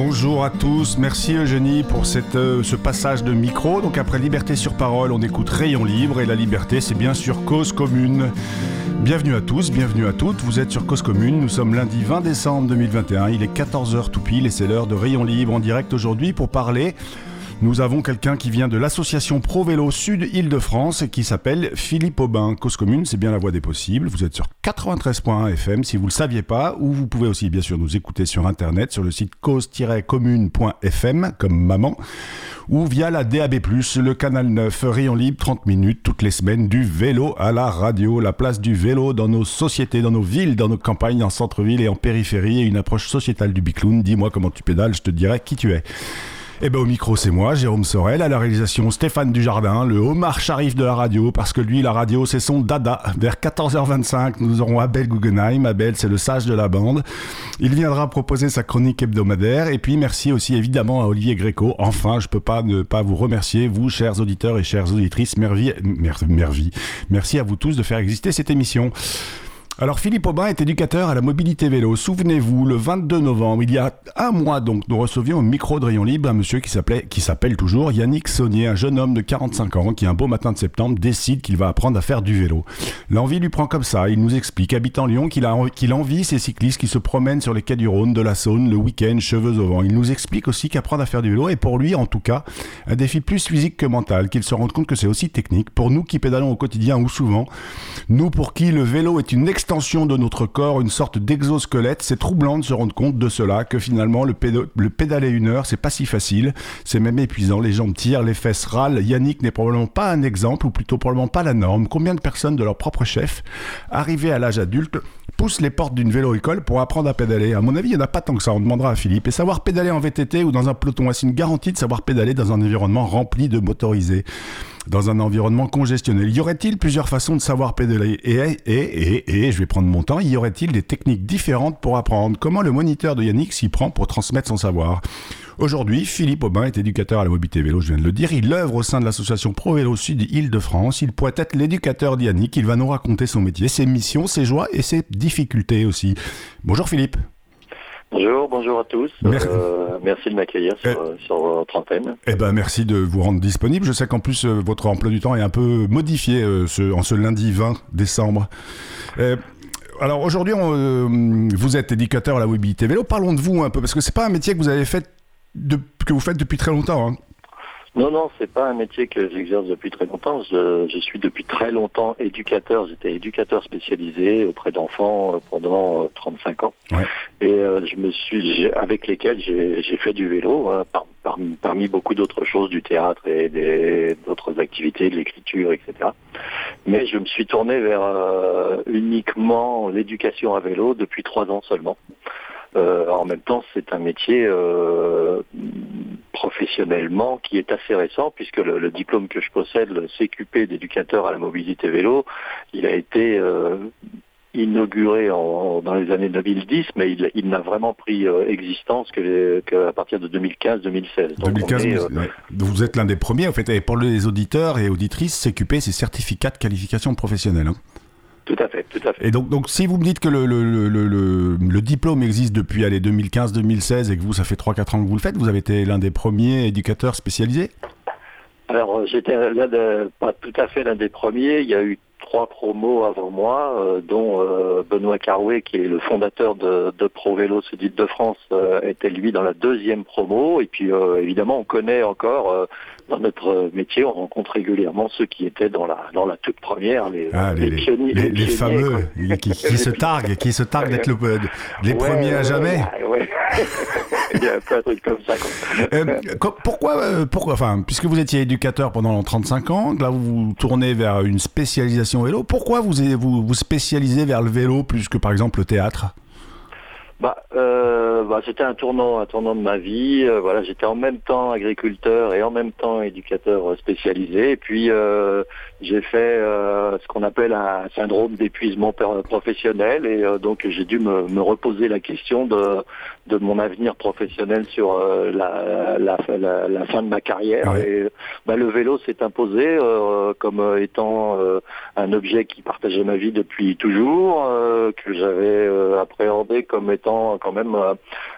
Bonjour à tous, merci Eugénie pour euh, ce passage de micro. Donc après Liberté sur parole, on écoute Rayon Libre et la liberté c'est bien sûr cause commune. Bienvenue à tous, bienvenue à toutes, vous êtes sur Cause Commune, nous sommes lundi 20 décembre 2021, il est 14h tout pile et c'est l'heure de Rayon Libre en direct aujourd'hui pour parler nous avons quelqu'un qui vient de l'association Pro Vélo Sud Île-de-France qui s'appelle Philippe Aubin. Cause commune, c'est bien la voie des possibles. Vous êtes sur 93.1 FM si vous ne le saviez pas, ou vous pouvez aussi bien sûr nous écouter sur internet sur le site cause-commune.fm comme maman, ou via la DAB+, le canal 9, rayon libre 30 minutes toutes les semaines du vélo à la radio, la place du vélo dans nos sociétés, dans nos villes, dans nos campagnes, en centre-ville et en périphérie, et une approche sociétale du bicloun. Dis-moi comment tu pédales, je te dirai qui tu es. Eh ben au micro c'est moi, Jérôme Sorel, à la réalisation Stéphane Dujardin, le Omar Sharif de la radio, parce que lui la radio c'est son dada. Vers 14h25 nous aurons Abel Guggenheim, Abel c'est le sage de la bande. Il viendra proposer sa chronique hebdomadaire et puis merci aussi évidemment à Olivier Gréco. Enfin je peux pas ne pas vous remercier, vous chers auditeurs et chères auditrices, merci à vous tous de faire exister cette émission. Alors Philippe Aubin est éducateur à la mobilité vélo. Souvenez-vous, le 22 novembre, il y a un mois donc, nous recevions au micro de Rayon Libre un monsieur qui s'appelait, qui s'appelle toujours Yannick Saunier, un jeune homme de 45 ans qui un beau matin de septembre décide qu'il va apprendre à faire du vélo. L'envie lui prend comme ça. Il nous explique, habitant Lyon, qu'il a qu'il envie ces cyclistes qui se promènent sur les quais du Rhône, de la Saône, le week-end, cheveux au vent. Il nous explique aussi qu'apprendre à faire du vélo est pour lui, en tout cas, un défi plus physique que mental, qu'il se rende compte que c'est aussi technique. Pour nous qui pédalons au quotidien ou souvent, nous pour qui le vélo est une extension de notre corps, une sorte d'exosquelette. C'est troublant de se rendre compte de cela, que finalement le, le pédaler une heure, c'est pas si facile, c'est même épuisant. Les jambes tirent, les fesses râlent. Yannick n'est probablement pas un exemple, ou plutôt probablement pas la norme. Combien de personnes de leur propre chef, arrivées à l'âge adulte, poussent les portes d'une vélo-école pour apprendre à pédaler? À mon avis, il n'y en a pas tant que ça, on demandera à Philippe. Et savoir pédaler en VTT ou dans un peloton, c'est une garantie de savoir pédaler dans un environnement rempli de motorisés dans un environnement congestionnel. Y aurait-il plusieurs façons de savoir pédaler et, et, et, et, je vais prendre mon temps, y aurait-il des techniques différentes pour apprendre? Comment le moniteur de Yannick s'y prend pour transmettre son savoir? Aujourd'hui, Philippe Aubin est éducateur à la mobilité vélo, je viens de le dire. Il œuvre au sein de l'association Pro Vélo Sud Île-de-France. Il pourrait être l'éducateur d'Yannick. Il va nous raconter son métier, ses missions, ses joies et ses difficultés aussi. Bonjour Philippe. Bonjour, bonjour à tous. Merci, euh, merci de m'accueillir sur, eh, sur, votre antenne. Eh ben, merci de vous rendre disponible. Je sais qu'en plus, euh, votre emploi du temps est un peu modifié euh, ce, en ce lundi 20 décembre. alors aujourd'hui, vous êtes éducateur à la mobilité vélo. Parlons de vous un peu, parce que c'est pas un métier que vous avez fait, de, que vous faites depuis très longtemps. Hein. Non, non, c'est pas un métier que j'exerce depuis très longtemps. Je, je, suis depuis très longtemps éducateur. J'étais éducateur spécialisé auprès d'enfants euh, pendant 35 euh, ans. Ouais. Et euh, je me suis, avec lesquels j'ai fait du vélo, hein, par, parmi, parmi, beaucoup d'autres choses, du théâtre et d'autres activités, de l'écriture, etc. Mais je me suis tourné vers uniquement l'éducation à vélo depuis trois ans seulement. Euh, en même temps, c'est un métier professionnellement qui est assez récent, puisque le, diplôme que je possède, le CQP d'éducateur à la mobilité vélo, il a été euh, inauguré dans les années 2010, mais il, n'a vraiment pris existence qu'à partir de 2015-2016. 2015, vous êtes l'un des premiers, en fait. Et pour les auditeurs et auditrices, CQP, c'est certificat de qualification professionnelle. Hein. Tout à fait, tout à fait. Et donc, donc si vous me dites que le, le, le, le diplôme existe depuis 2015-2016 et que vous, ça fait 3-4 ans que vous le faites, vous avez été l'un des premiers éducateurs spécialisés? Alors, j'étais pas tout à fait l'un des premiers. Il y a eu trois promos avant moi, euh, dont euh, Benoît Carouet, qui est le fondateur de, de Pro Vélo Sudite de France, euh, était lui dans la deuxième promo. Et puis évidemment, on connaît encore dans notre métier, on rencontre régulièrement ceux qui étaient dans la dans la toute première, les, ah, les, pionniers, les, fameux qui, se targuent, qui se targuent d'être les premiers à jamais. Ouais, Il y a un peu un truc comme ça. pourquoi, pourquoi, enfin, puisque vous étiez éducateur pendant 35 ans, là vous vous tournez vers une spécialisation vélo. Pourquoi vous vous, vous spécialisez vers le vélo plus que par exemple le théâtre? Bah, euh, bah, c'était un tournant, un tournant de ma vie. Euh, voilà, j'étais en même temps agriculteur et en même temps éducateur spécialisé. Et puis euh, j'ai fait euh, ce qu'on appelle un syndrome d'épuisement professionnel. Et donc j'ai dû me, me, reposer la question de, de mon avenir professionnel sur la, la, la, la, fin de ma carrière. Et bah, le vélo s'est imposé comme étant un objet qui partageait ma vie depuis toujours, que j'avais appréhendé comme étant quand même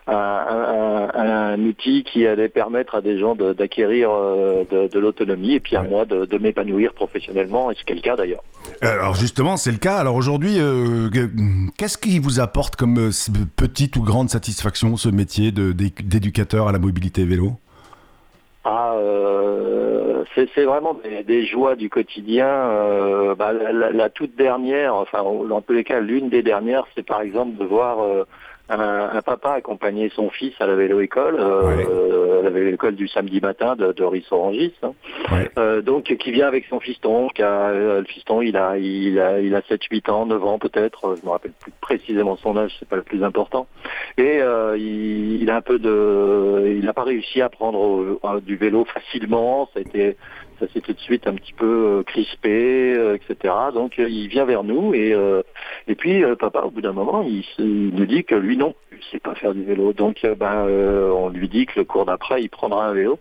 euh, un, outil qui allait permettre à des gens d'acquérir euh, de, l'autonomie et puis à moi de, m'épanouir professionnellement, et c'est le cas d'ailleurs. Alors justement, c'est le cas. Alors aujourd'hui, euh, qu'est-ce qui vous apporte comme petite ou grande satisfaction ce métier d'éducateur à la mobilité vélo? Ah, c'est vraiment des, joies du quotidien. Bah, la, toute dernière, enfin dans tous les cas, l'une des dernières, c'est par exemple de voir un, papa accompagnait son fils à la vélo-école, euh, la vélo-école du samedi matin de, de Rissorangis, hein. euh, donc qui vient avec son fiston, qui a, euh, le fiston il a il a il a 7 8 ans, 9 ans peut-être, je me rappelle plus précisément son âge, c'est pas le plus important. Et euh, il, il, a un peu de il n'a pas réussi à prendre du vélo facilement, ça a été ça s'est tout de suite un petit peu euh, crispé, euh, etc. Donc euh, il vient vers nous et et puis papa au bout d'un moment il, nous dit que lui non, il sait pas faire du vélo. Donc ben on lui dit que le cours d'après il prendra un vélo.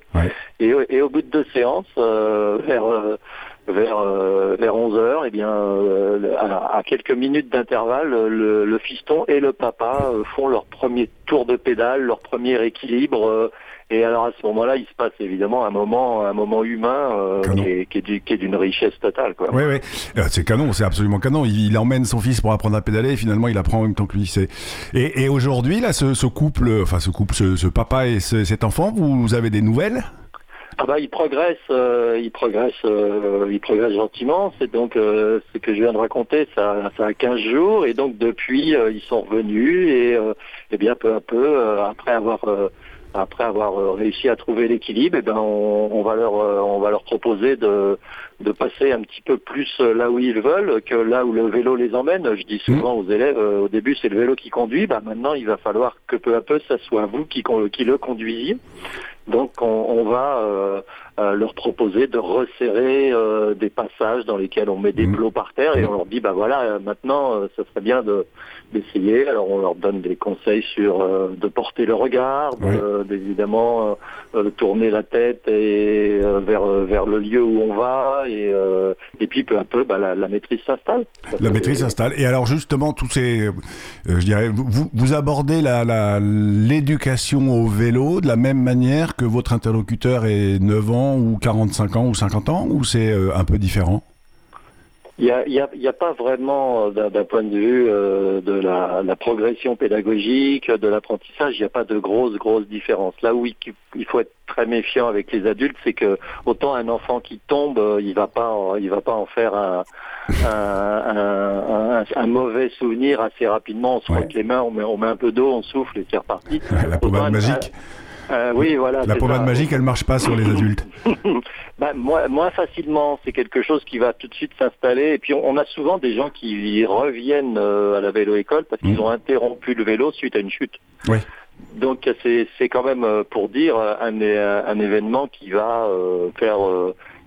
Et, et, au bout de deux séances vers vers vers 11 heures, et eh bien à, quelques minutes d'intervalle, le, le, fiston et le papa font leur premier tour de pédale, leur premier équilibre et alors à ce moment-là, il se passe évidemment un moment, un moment humain euh, qui est, d'une richesse totale. Quoi. Oui, oui, euh, c'est canon, c'est absolument canon. Il, emmène son fils pour apprendre à pédaler, et finalement il apprend en même temps que lui. Et, et aujourd'hui, là, ce, couple, enfin ce couple, ce, papa et cet enfant, vous, avez des nouvelles? Ah bah il progresse, euh, il progresse, il progresse gentiment. C'est donc ce que je viens de raconter, ça, ça a 15 jours et donc depuis ils sont revenus et, et bien peu à peu après avoir après avoir euh, réussi à trouver l'équilibre, eh ben on, va leur euh, on va leur proposer de de passer un petit peu plus euh, là où ils veulent que là où le vélo les emmène. Je dis souvent mmh. aux élèves, au début c'est le vélo qui conduit, bah maintenant il va falloir que peu à peu ça soit vous qui, qui le conduisiez. Donc on, va leur proposer de resserrer des passages dans lesquels on met des mmh. plots par terre et on leur dit bah voilà maintenant ça serait bien de d'essayer. Alors on leur donne des conseils sur euh, de porter le regard, d'évidemment euh, tourner la tête et euh, vers vers le lieu où on va et et puis peu à peu bah, la, maîtrise s'installe. La maîtrise s'installe. Et alors justement tous ces, je dirais, vous vous abordez la l'éducation au vélo de la même manière que votre interlocuteur est 9 ans ou 45 ans ou 50 ans ou c'est un peu différent? Il n'y a, y a, y a, pas vraiment, euh, d'un point de vue euh, de la, la, progression pédagogique, de l'apprentissage, il n'y a pas de grosses, grosses différences. Là où il, faut être très méfiant avec les adultes, c'est que autant un enfant qui tombe, euh, il va pas, il va pas en faire un, un, un, un mauvais souvenir assez rapidement. On se frotte les mains, on met, on met un peu d'eau, on souffle et c'est reparti. La pommade magique. Euh, oui, voilà. La pommade magique, elle marche pas sur les adultes. bah, moins, moins facilement. C'est quelque chose qui va tout de suite s'installer. Et puis, on, a souvent des gens qui reviennent euh, à la vélo-école parce qu'ils mmh. ont interrompu le vélo suite à une chute. Oui. Donc, c'est quand même, euh, pour dire, un, un événement qui va faire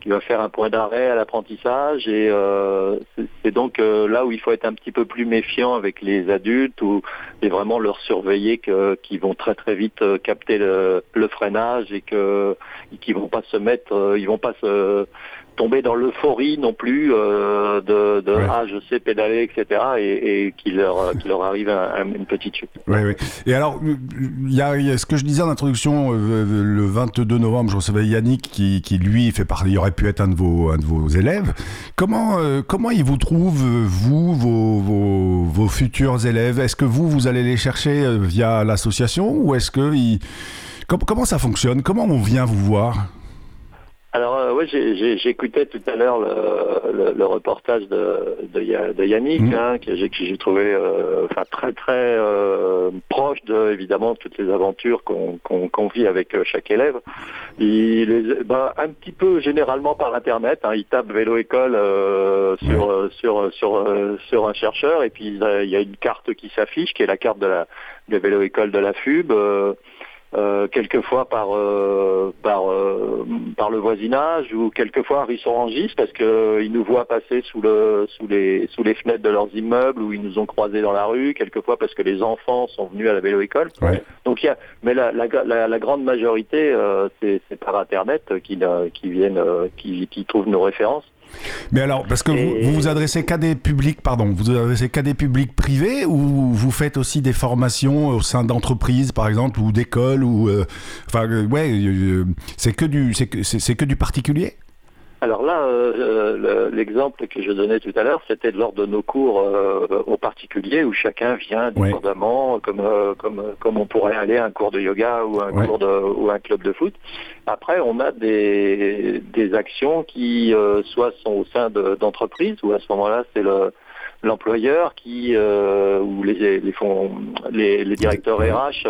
qui va faire un point d'arrêt à l'apprentissage et euh, c'est donc euh, là où il faut être un petit peu plus méfiant avec les adultes ou et vraiment leur surveiller qu'ils vont très très vite euh, capter le, le freinage et qu'ils vont pas se mettre ils vont pas se tomber dans l'euphorie non plus euh, de, de ah je sais pédaler etc et, et qu'il leur qu'il leur arrive une petite chute. Oui, oui. Et alors il y, a, ce que je disais en introduction euh, le 22 novembre je recevais Yannick qui, qui lui fait partie il aurait pu être un de vos un de vos élèves. Comment euh, comment il vous trouve vous vos, vos, vos futurs élèves? Est-ce que vous vous allez les chercher via l'association ou est-ce que il... comment ça fonctionne? Comment on vient vous voir? Alors euh, oui, j'écoutais tout à l'heure le, reportage de, de, Yannick, mmh. hein, que j'ai trouvé euh, très très euh, proche de évidemment toutes les aventures qu'on vit avec chaque élève. Il bah, un petit peu généralement par internet, hein, il tape vélo école sur, sur, sur, sur un chercheur et puis il y a une carte qui s'affiche qui est la carte de la de vélo école de la FUB. Euh, quelquefois par euh, par euh, par le voisinage ou quelquefois ils sont rangis parce que ils nous voient passer sous le sous les sous les fenêtres de leurs immeubles ou ils nous ont croisés dans la rue quelquefois parce que les enfants sont venus à la vélo école donc il y a mais la la, la, grande majorité c'est par internet qui qui viennent qui qui trouvent nos références mais alors, parce que vous, vous adressez qu'à des publics, pardon, vous vous adressez qu'à des publics privés ou vous faites aussi des formations au sein d'entreprises, par exemple, ou d'écoles, ou, euh, enfin, euh, ouais, euh, c'est que du, c'est que du particulier? Alors là, euh, l'exemple que je donnais tout à l'heure, c'était lors de nos cours euh, au particulier où chacun vient dépendamment, comme, euh, comme, comme on pourrait aller à un cours de yoga ou un cours de, ou un club de foot. Après, on a des, des actions qui soit sont au sein d'entreprises où à ce moment-là, c'est le l'employeur qui ou les les, fonds, les, les directeurs RH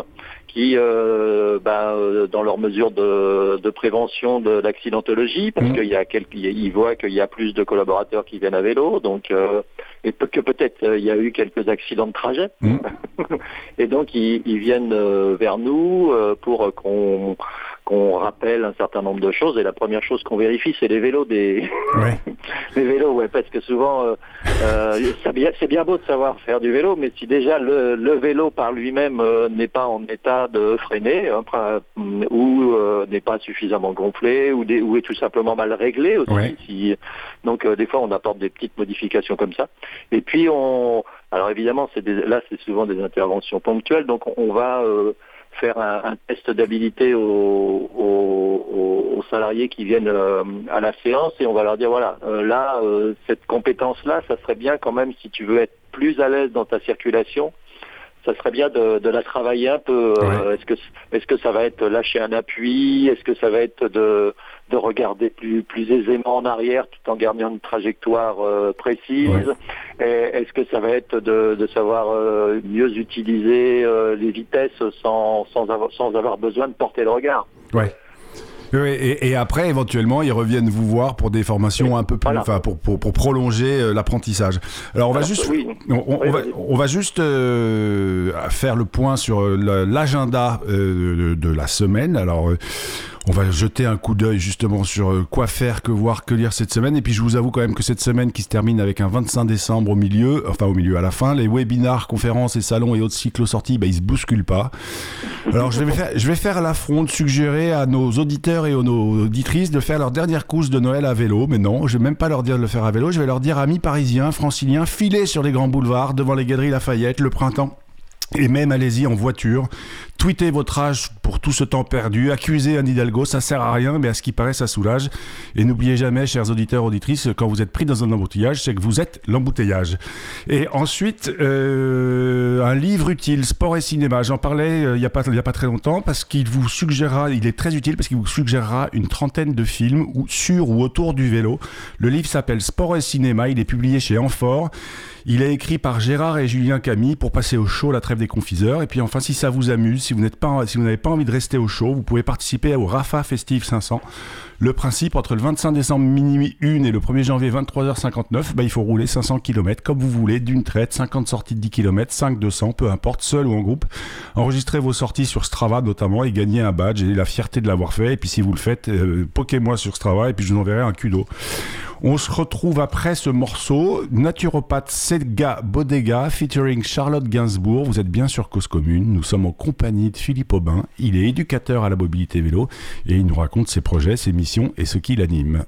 qui, euh, euh, dans leurs mesures de, de prévention de l'accidentologie, parce mmh. qu'il y a quelques, ils voient qu'il y a plus de collaborateurs qui viennent à vélo, donc euh, et que peut-être euh, il y a eu quelques accidents de trajet, mmh. et donc ils, ils viennent vers nous pour qu'on qu'on rappelle un certain nombre de choses. Et la première chose qu'on vérifie, c'est les vélos des les vélos, ouais, parce que souvent, euh, euh c'est bien beau de savoir faire du vélo, mais si déjà le, le vélo par lui-même euh, n'est pas en état de freiner, hein, ou euh, n'est pas suffisamment gonflé, ou, des, ou est tout simplement mal réglé aussi. Si, donc des fois, on apporte des petites modifications comme ça. Et puis on, alors évidemment, c'est là, c'est souvent des interventions ponctuelles, donc on va faire un, test d'habilité aux, salariés qui viennent euh, à la séance et on va leur dire voilà euh, là euh, cette compétence là ça serait bien quand même si tu veux être plus à l'aise dans ta circulation ça serait bien de, la travailler un peu. Est-ce que est-ce que ça va être lâcher un appui Est-ce que ça va être de de regarder plus, plus aisément en arrière tout en gardant une trajectoire euh, précise? Est-ce que ça va être de, de savoir euh, mieux utiliser euh, les vitesses sans, sans, avoir, sans avoir besoin de porter le regard? Ouais. Et, et, après, éventuellement, ils reviennent vous voir pour des formations un peu plus, enfin, pour, pour, pour, prolonger l'apprentissage. Alors, on va juste, on, va, on, va, juste faire le point sur l'agenda de, de, la semaine. Alors, on va jeter un coup d'œil justement sur euh, quoi faire, que voir, que lire cette semaine. Et puis je vous avoue quand même que cette semaine qui se termine avec un 25 décembre au milieu, enfin au milieu à la fin, les webinars, conférences et salons et autres cycles sorties, bah, ils se bousculent pas. Alors je vais faire, l'affront de suggérer à nos auditeurs et à nos auditrices de faire leur dernière course de Noël à vélo. Mais non, je vais même pas leur dire de le faire à vélo. Je vais leur dire amis parisiens, franciliens, filez sur les grands boulevards devant les galeries Lafayette le printemps. Et même allez-y en voiture, tweetez votre âge pour tout ce temps perdu, accusez un Hidalgo, ça sert à rien, mais à ce qui paraît, ça soulage. Et n'oubliez jamais, chers auditeurs, auditrices, quand vous êtes pris dans un embouteillage, c'est que vous êtes l'embouteillage. Et ensuite, euh, un livre utile, sport et cinéma. J'en parlais euh, il n'y a, pas, très longtemps parce qu'il vous suggérera, il est très utile parce qu'il vous suggérera une trentaine de films sur ou autour du vélo. Le livre s'appelle Sport et cinéma, il est publié chez Amphore. Il est écrit par Gérard et Julien Camille pour passer au show la trêve des confiseurs. Et puis enfin, si ça vous amuse, si vous n'avez pas envie de rester au show, vous pouvez participer au Rafa Festive 500. Le principe, entre le 25 décembre minuit 1 et le 1er janvier 23h59, bah, il faut rouler 500 km comme vous voulez, d'une traite, 50 sorties de 10 km, 5 200, peu importe, seul ou en groupe. Enregistrez vos sorties sur Strava notamment et gagnez un badge et la fierté de l'avoir fait. Et puis si vous le faites, euh, poquez-moi sur Strava et puis je vous enverrai un kudo. On se retrouve après ce morceau, Naturopathe Sedga Bodega featuring Charlotte Gainsbourg. Vous êtes bien sur Cause Commune. Nous sommes en compagnie de Philippe Aubin. Il est éducateur à la mobilité vélo et il nous raconte ses projets, ses missions et ce qui l'anime.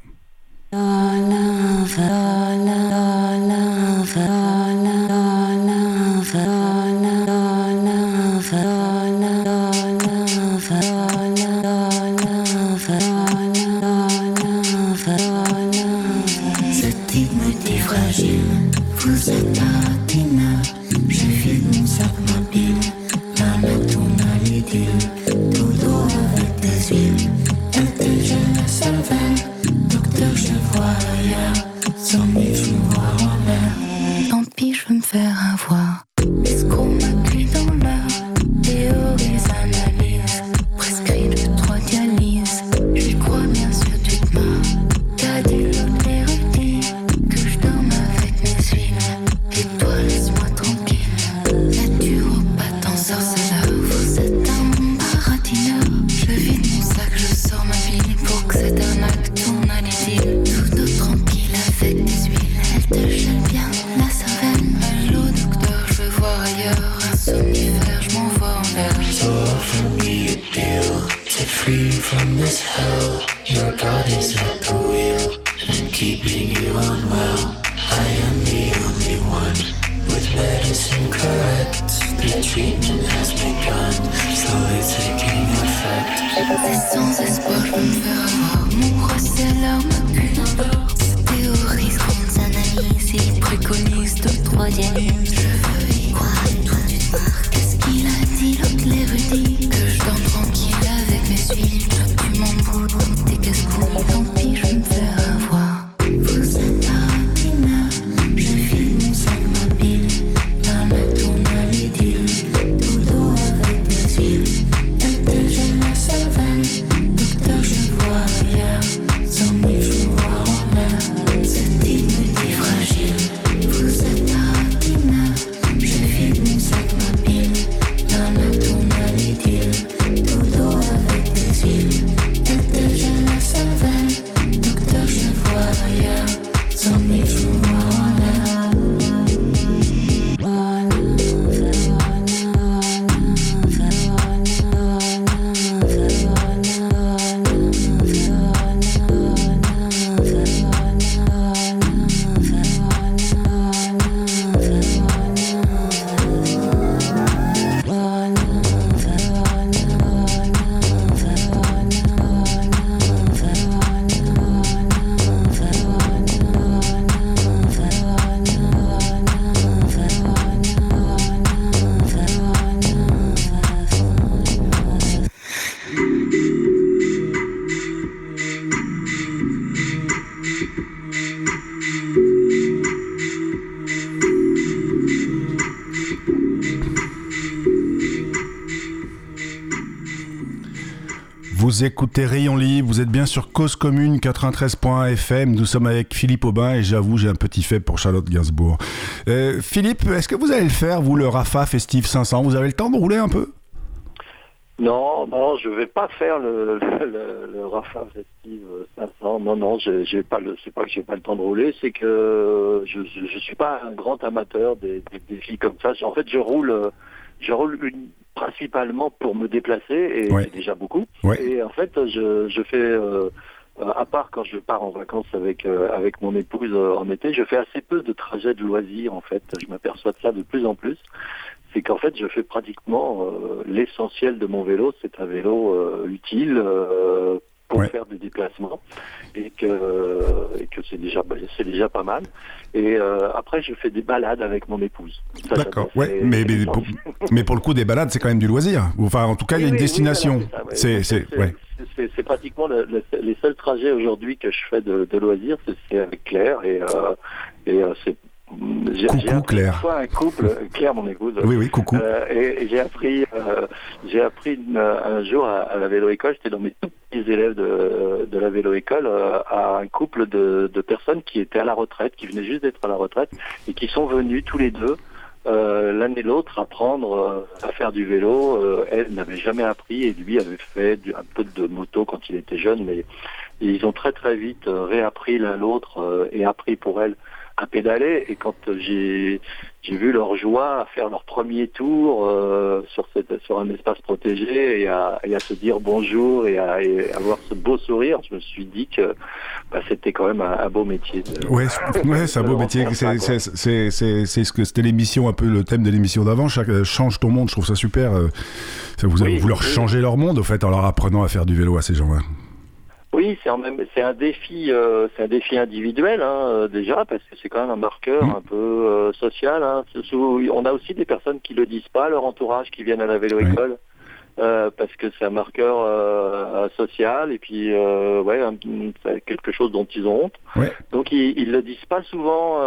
well. I am the only one with medicine correct. The treatment has begun, slowly taking effect. Sans espoir. Mon roi, c'est l'arme Vous écoutez Rayon Libre, vous êtes bien sur Cause Commune 93.fm. Nous sommes avec Philippe Aubin et j'avoue, j'ai un petit fait pour Charlotte Gainsbourg. Euh, Philippe, est-ce que vous allez le faire, vous, le Rafa Festive 500 Vous avez le temps de rouler un peu? Non, non, je vais pas faire le, Rafa Festive 500. Non, non, j'ai pas pas que j'ai pas le temps de rouler, c'est que je, je, suis pas un grand amateur des, des comme ça. En fait, je roule, je roule une, principalement pour me déplacer, et c'est déjà beaucoup. Et en fait, je, je fais, euh, à part quand je pars en vacances avec, euh, avec mon épouse euh, en été, je fais assez peu de trajets de loisirs, en fait. Je m'aperçois de ça de plus en plus. C'est qu'en fait, je fais pratiquement l'essentiel de mon vélo. C'est un vélo utile pour faire des déplacements et que, et que c'est déjà, c'est déjà pas mal. Et euh, après, je fais des balades avec mon épouse. D'accord, ouais, mais, mais, pour, mais, pour, le coup, des balades, c'est quand même du loisir. Enfin, en tout cas, il y a une destination. c'est c'est pratiquement les seuls trajets aujourd'hui que je fais de, de loisirs, c'est avec Claire et, euh, et euh, c'est Coucou Claire. Fois un couple, Claire mon épouse. Oui oui coucou. Euh, et, j'ai appris, euh, j'ai appris un jour à, la vélo école, j'étais dans mes tout petits élèves de, de la vélo école, euh, à un couple de, de, personnes qui étaient à la retraite, qui venaient juste d'être à la retraite et qui sont venus tous les deux. l'un et l'autre apprendre à faire du vélo. elle n'avait jamais appris et lui avait fait un peu de moto quand il était jeune, mais ils ont très très vite réappris l'un l'autre et appris pour elle à pédaler et quand j'ai j'ai vu leur joie à faire leur premier tour euh, sur cette sur un espace protégé et à, et à se dire bonjour et à avoir ce beau sourire, je me suis dit que bah, c'était quand même un, beau métier. ouais, ouais c'est un beau métier. C'est ce que c'était l'émission un peu le thème de l'émission d'avant. Change ton monde, je trouve ça super. Euh, ça vous, avez vous leur changer leur monde au fait en leur apprenant à faire du vélo à ces gens-là. Oui, c'est même c'est un défi euh, c'est un défi individuel hein, euh, déjà parce que c'est quand même un marqueur mmh. un peu euh, social. Hein. On a aussi des personnes qui le disent pas, leur entourage qui viennent à la vélo école Euh, parce que c'est un marqueur euh, social et puis euh, ouais c'est quelque chose dont ils ont honte. Donc ils, ils le disent pas souvent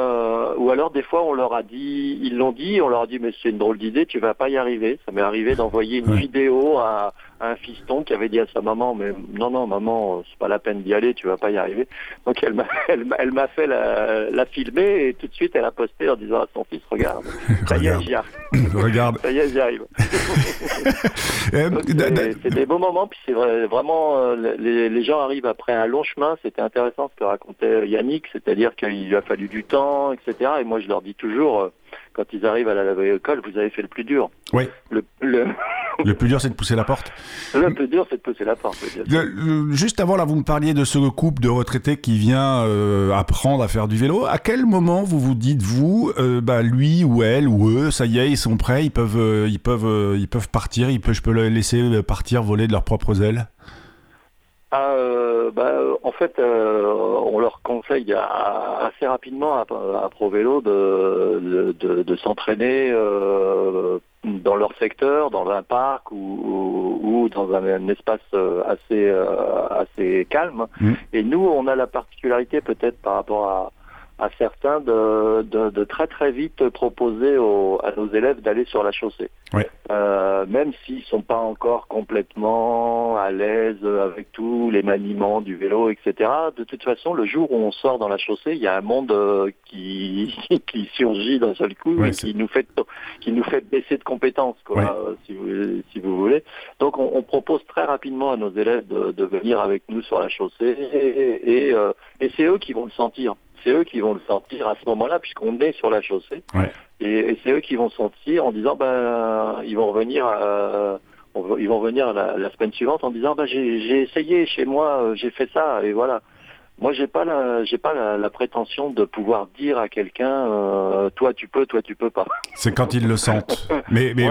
ou alors des fois on leur a dit ils l'ont dit on leur a dit mais c'est une drôle d'idée tu vas pas y arriver. Ça m'est arrivé d'envoyer une vidéo à un fiston qui avait dit à sa maman mais non non maman c'est pas la peine d'y aller tu vas pas y arriver. Donc elle m'a elle, m'a fait la, la, filmer et tout de suite elle a posté en disant à son fils regarde. Ça y est j'y arrive. Regarde. Ça y est j'y arrive. Euh, c'est des beaux moments puis c'est vrai, vraiment euh, les, les, gens arrivent après un long chemin. C'était intéressant ce que racontait Yannick c'est-à-dire qu'il lui a fallu du temps etc et moi je leur dis toujours euh, quand ils arrivent à la école, vous avez fait le plus dur. Oui. Le, le... plus dur, c'est de pousser la porte. Le plus dur, c'est de pousser la porte. juste avant, là, vous me parliez de ce couple de retraités qui vient euh, apprendre à faire du vélo. À quel moment vous vous dites, vous, euh, bah, lui ou elle ou eux, ça y est, ils sont prêts, ils peuvent, euh, ils peuvent, ils peuvent partir, ils peuvent, je peux les laisser partir, voler de leurs propres ailes? Ah, euh, bah, en fait, euh, on leur conseille assez rapidement à, à ProVélo de, de, de, s'entraîner euh, dans leur secteur, dans un parc ou, ou dans un, espace assez, assez calme. Mmh. Et nous, on a la particularité peut-être par rapport à, à certains de, de, de, très très vite proposer aux, à nos élèves d'aller sur la chaussée. Euh, même s'ils sont pas encore complètement à l'aise avec tous les maniements du vélo, etc. De toute façon, le jour où on sort dans la chaussée, il y a un monde euh, qui, qui surgit d'un seul coup et qui nous fait qui nous fait baisser de compétences, quoi, euh, si, vous, si vous voulez. Donc, on, on, propose très rapidement à nos élèves de, de venir avec nous sur la chaussée et, et, euh, et c'est eux qui vont le sentir c'est eux qui vont le sentir à ce moment-là, puisqu'on est sur la chaussée. Et, c'est eux qui vont sentir en disant, ben, ils vont revenir, euh, ils vont venir la, semaine suivante en disant, ben, j'ai essayé chez moi, euh, j'ai fait ça, et voilà. Moi, j'ai pas la, j'ai pas la, prétention de pouvoir dire à quelqu'un, euh, toi tu peux, toi tu peux pas. C'est quand ils le sentent. mais, mais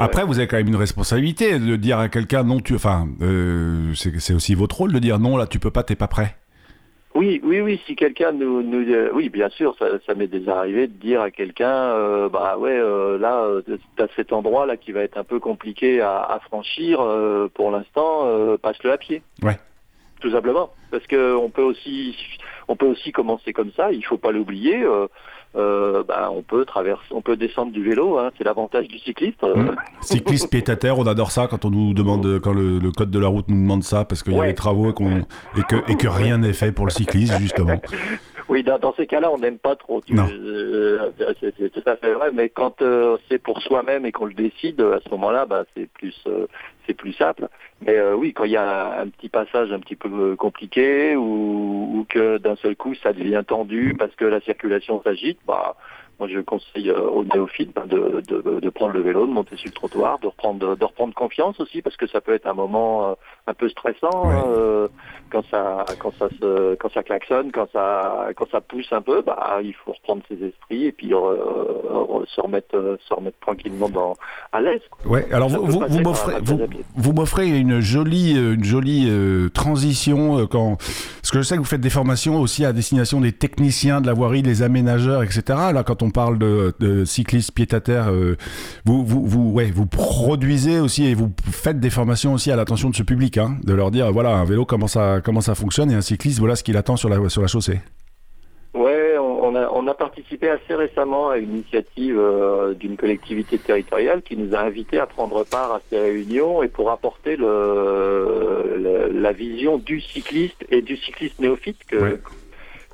après, vous avez quand même une responsabilité de dire à quelqu'un non, tu, enfin, c'est aussi votre rôle de dire non, là tu peux pas, t'es pas prêt. Oui, oui, oui. Si quelqu'un nous, nous, oui, bien sûr, ça, ça m'est déjà arrivé de dire à quelqu'un, euh, bah ouais, euh, là, euh, t'as cet endroit là qui va être un peu compliqué à, à franchir. Euh, pour l'instant, passe-le à pied. Ouais. Tout simplement, parce que on peut aussi, on peut aussi commencer comme ça. Il faut pas l'oublier euh, bah, on peut traverser, on peut descendre du vélo. Hein, c'est l'avantage du cycliste. Mmh. Cycliste pied à terre, on adore ça quand on nous demande, quand le, code de la route nous demande ça, parce qu'il y a des travaux et, et, que, et que rien n'est fait pour le cycliste justement. Oui, dans, ces cas-là, on n'aime pas trop. Euh, c'est tout à fait vrai, mais quand euh, c'est pour soi-même et qu'on le décide, à ce moment-là, bah, c'est plus, euh, c'est plus simple. Mais oui, quand il y a un petit passage un petit peu compliqué ou, ou que d'un seul coup ça devient tendu parce que la circulation s'agite, bah moi, je conseille euh, aux néophytes ben, de, de, de, prendre le vélo, de monter sur le trottoir, de reprendre, de reprendre confiance aussi, parce que ça peut être un moment euh, un peu stressant hein, euh, quand ça, quand ça se, quand ça klaxonne, quand ça, quand ça pousse un peu. Bah, il faut reprendre ses esprits et puis se remettre, se remettre tranquillement dans, à l'aise. Ouais. Alors vous, vous, vous m'offrez, vous, vous m'offrez une jolie, une jolie transition quand, parce que je sais que vous faites des formations aussi à destination des techniciens de la voirie, des aménageurs, etc. Là, quand on on parle de, cyclistes pied-à-terre, euh, vous, vous, vous, ouais, vous produisez aussi et vous faites des formations aussi à l'attention de ce public, hein, de leur dire voilà, un vélo, comment ça, comment ça fonctionne et un cycliste, voilà ce qu'il attend sur la, sur la chaussée. Ouais, on a, on a participé assez récemment à une initiative euh, d'une collectivité territoriale qui nous a invités à prendre part à ces réunions et pour apporter le, la vision du cycliste et du cycliste néophyte que,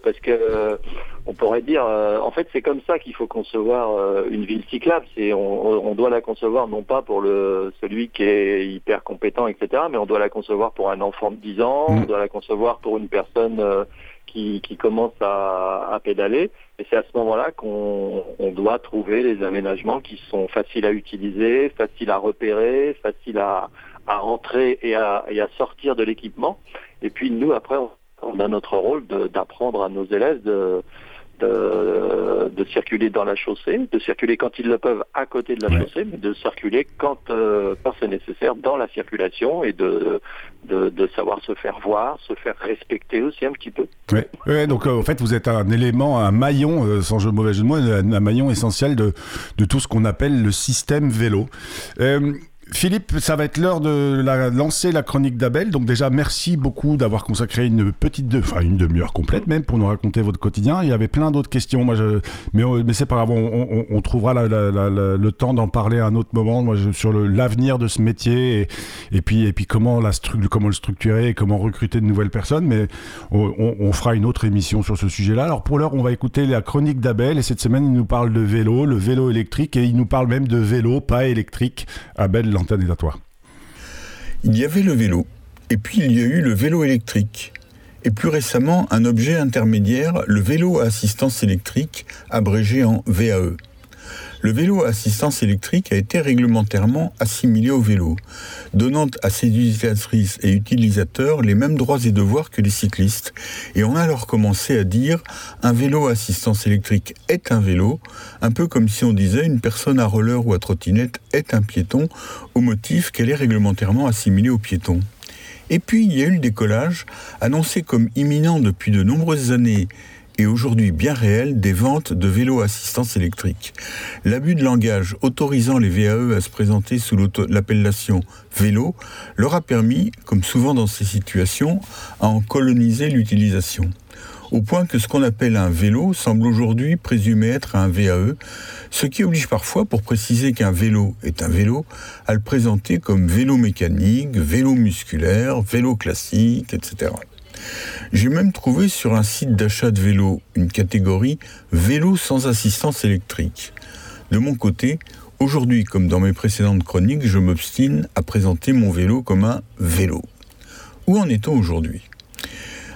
parce que on pourrait dire, euh, en fait, c'est comme ça qu'il faut concevoir euh, une ville cyclable. C'est on, doit la concevoir non pas pour le celui qui est hyper compétent, etc., mais on doit la concevoir pour un enfant de 10 ans, mmh. on doit la concevoir pour une personne qui, qui, commence à, à pédaler. Et c'est à ce moment-là qu'on on doit trouver les aménagements qui sont faciles à utiliser, faciles à repérer, faciles à, à rentrer et à, et à sortir de l'équipement. Et puis nous, après, on on a notre rôle d'apprendre à nos élèves de, de, circuler dans la chaussée, de circuler quand ils le peuvent à côté de la chaussée, mais de circuler quand, euh, quand c'est nécessaire dans la circulation et de, de, savoir se faire voir, se faire respecter aussi un petit peu. Oui, donc euh, en fait vous êtes un élément, un maillon, euh, sans jeu mauvais jeu de mots, un, maillon essentiel de, de tout ce qu'on appelle le système vélo. Philippe, ça va être l'heure de la, lancer la chronique d'Abel. Donc déjà, merci beaucoup d'avoir consacré une petite, enfin une demi-heure complète même pour nous raconter votre quotidien. Il y avait plein d'autres questions, moi, euh, mais c'est pas grave, on, trouvera le temps d'en parler à un autre moment moi, sur l'avenir de ce métier et, puis, comment, le structurer et comment recruter de nouvelles personnes. Mais on, fera une autre émission sur ce sujet-là. Alors pour l'heure, on va écouter la chronique d'Abel et cette semaine, il nous parle de vélo, le vélo électrique et il nous parle même de vélo pas électrique. Abel, Il y avait le vélo, et puis il y a eu le vélo électrique, et plus récemment un objet intermédiaire, le vélo à assistance électrique, abrégé en VAE. Le vélo à assistance électrique a été réglementairement assimilé au vélo, donnant à ses utilisatrices et utilisateurs les mêmes droits et devoirs que les cyclistes. Et on a alors commencé à dire un vélo à assistance électrique est un vélo, un peu comme si on disait une personne à roller ou à trottinette est un piéton, au motif qu'elle est réglementairement assimilée au piéton. Et puis il y a eu le décollage, annoncé comme imminent depuis de nombreuses années et aujourd'hui bien réel des ventes de vélos assistance électrique. L'abus de langage autorisant les VAE à se présenter sous l'appellation vélo leur a permis, comme souvent dans ces situations, à en coloniser l'utilisation. Au point que ce qu'on appelle un vélo semble aujourd'hui présumé être un VAE, ce qui oblige parfois, pour préciser qu'un vélo est un vélo, à le présenter comme vélo mécanique, vélo musculaire, vélo classique, etc. J'ai même trouvé sur un site d'achat de vélo une catégorie vélo sans assistance électrique. De mon côté, aujourd'hui comme dans mes précédentes chroniques, je m'obstine à présenter mon vélo comme un vélo. Où en est-on aujourd'hui?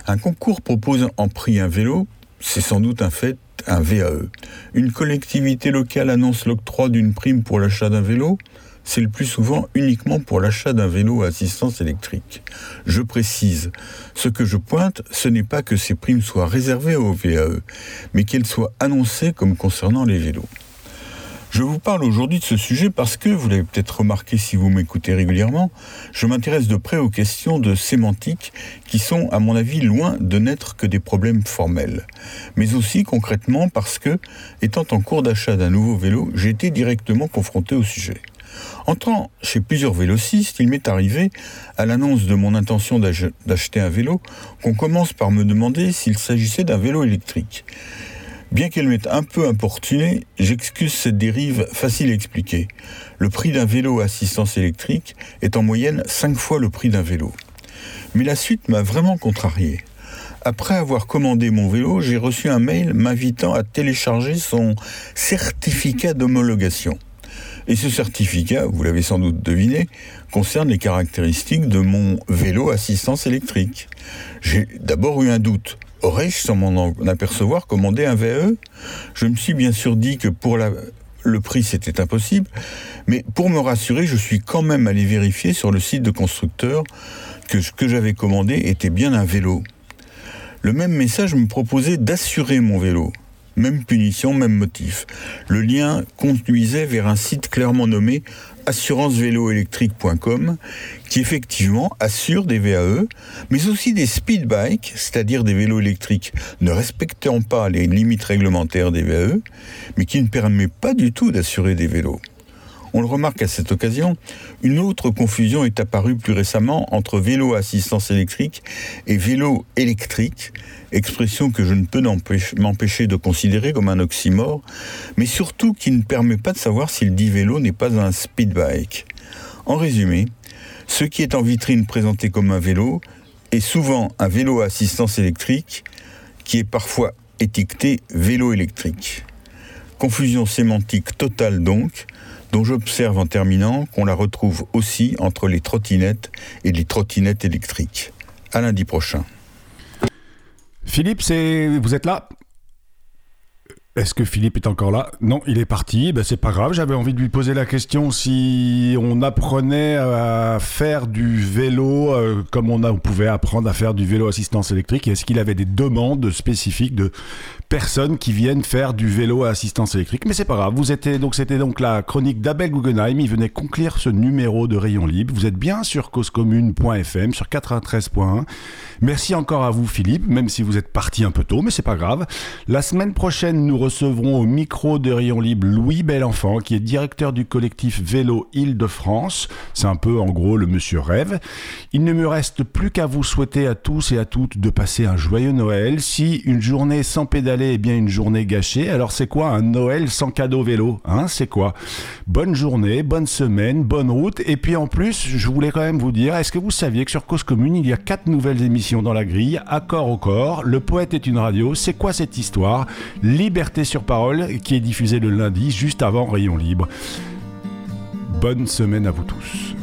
Un concours propose en prix un vélo, c'est sans doute un fait un VAE. Une collectivité locale annonce l'octroi d'une prime pour l'achat d'un vélo, c'est le plus souvent uniquement pour l'achat d'un vélo à assistance électrique. Je précise, ce que je pointe, ce n'est pas que ces primes soient réservées aux VAE, mais qu'elles soient annoncées comme concernant les vélos. Je vous parle aujourd'hui de ce sujet parce que, vous l'avez peut-être remarqué si vous m'écoutez régulièrement, je m'intéresse de près aux questions de sémantique qui sont, à mon avis, loin de n'être que des problèmes formels. Mais aussi concrètement parce que, étant en cours d'achat d'un nouveau vélo, j'ai été directement confronté au sujet. Entrant chez plusieurs vélocistes, il m'est arrivé, à l'annonce de mon intention d'acheter un vélo, qu'on commence par me demander s'il s'agissait d'un vélo électrique. Bien qu'elle m'ait un peu importuné, j'excuse cette dérive facile à expliquer. Le prix d'un vélo à assistance électrique est en moyenne 5 fois le prix d'un vélo. Mais la suite m'a vraiment contrarié. Après avoir commandé mon vélo, j'ai reçu un mail m'invitant à télécharger son certificat d'homologation. Et ce certificat, vous l'avez sans doute deviné, concerne les caractéristiques de mon vélo assistance électrique. J'ai d'abord eu un doute. Aurais-je, sans m'en apercevoir, commandé un VE Je me suis bien sûr dit que pour le prix c'était impossible, mais pour me rassurer, je suis quand même allé vérifier sur le site de constructeur que ce que j'avais commandé était bien un vélo. Le même message me proposait d'assurer mon vélo. Même punition, même motif. Le lien conduisait vers un site clairement nommé assurancevéloélectrique.com qui effectivement assure des VAE, mais aussi des speed bikes, c'est-à-dire des vélos électriques ne respectant pas les limites réglementaires des VAE, mais qui ne permet pas du tout d'assurer des vélos. On le remarque à cette occasion, une autre confusion est apparue plus récemment entre vélo assistance électrique et vélo électrique, expression que je ne peux m'empêcher de considérer comme un oxymore, mais surtout qui ne permet pas de savoir si le dit vélo n'est pas un speed bike. En résumé, ce qui est en vitrine présenté comme un vélo est souvent un vélo à assistance électrique qui est parfois étiqueté vélo électrique. Confusion sémantique totale donc, dont j'observe en terminant qu'on la retrouve aussi entre les trottinettes et les trottinettes électriques. À lundi prochain. Philippe, vous êtes là? Est-ce que Philippe est encore là? Non, il est parti. Ben, c'est pas grave. J'avais envie de lui poser la question si on apprenait à faire du vélo euh, comme on, on, pouvait apprendre à faire du vélo assistance électrique. Est-ce qu'il avait des demandes spécifiques de personnes qui viennent faire du vélo à assistance électrique Mais c'est pas grave. Vous étiez donc c'était donc la chronique d'Abel Guggenheim. Il venait conclure ce numéro de Rayon Libre. Vous êtes bien sur causecommune.fm sur 93.1. Merci encore à vous Philippe, même si vous êtes parti un peu tôt, mais c'est pas grave. La semaine prochaine, nous recevrons au micro de Rayon Libre Louis Belenfant, qui est directeur du collectif Vélo Île-de-France. C'est un peu en gros le monsieur rêve. Il ne me reste plus qu'à vous souhaiter à tous et à toutes de passer un joyeux Noël. Si une journée sans pédaler est bien une journée gâchée, alors c'est quoi un Noël sans cadeau vélo Hein, c'est quoi? Bonne journée, bonne semaine, bonne route. Et puis en plus, je voulais quand même vous dire, est-ce que vous saviez que sur Cause Commune, il y a quatre nouvelles émissions dans la grille? Accord au corps, Le poète est une radio. C'est quoi cette histoire? Liberté sur parole, qui est diffusée le lundi juste avant Rayon Libre. Bonne semaine à vous tous.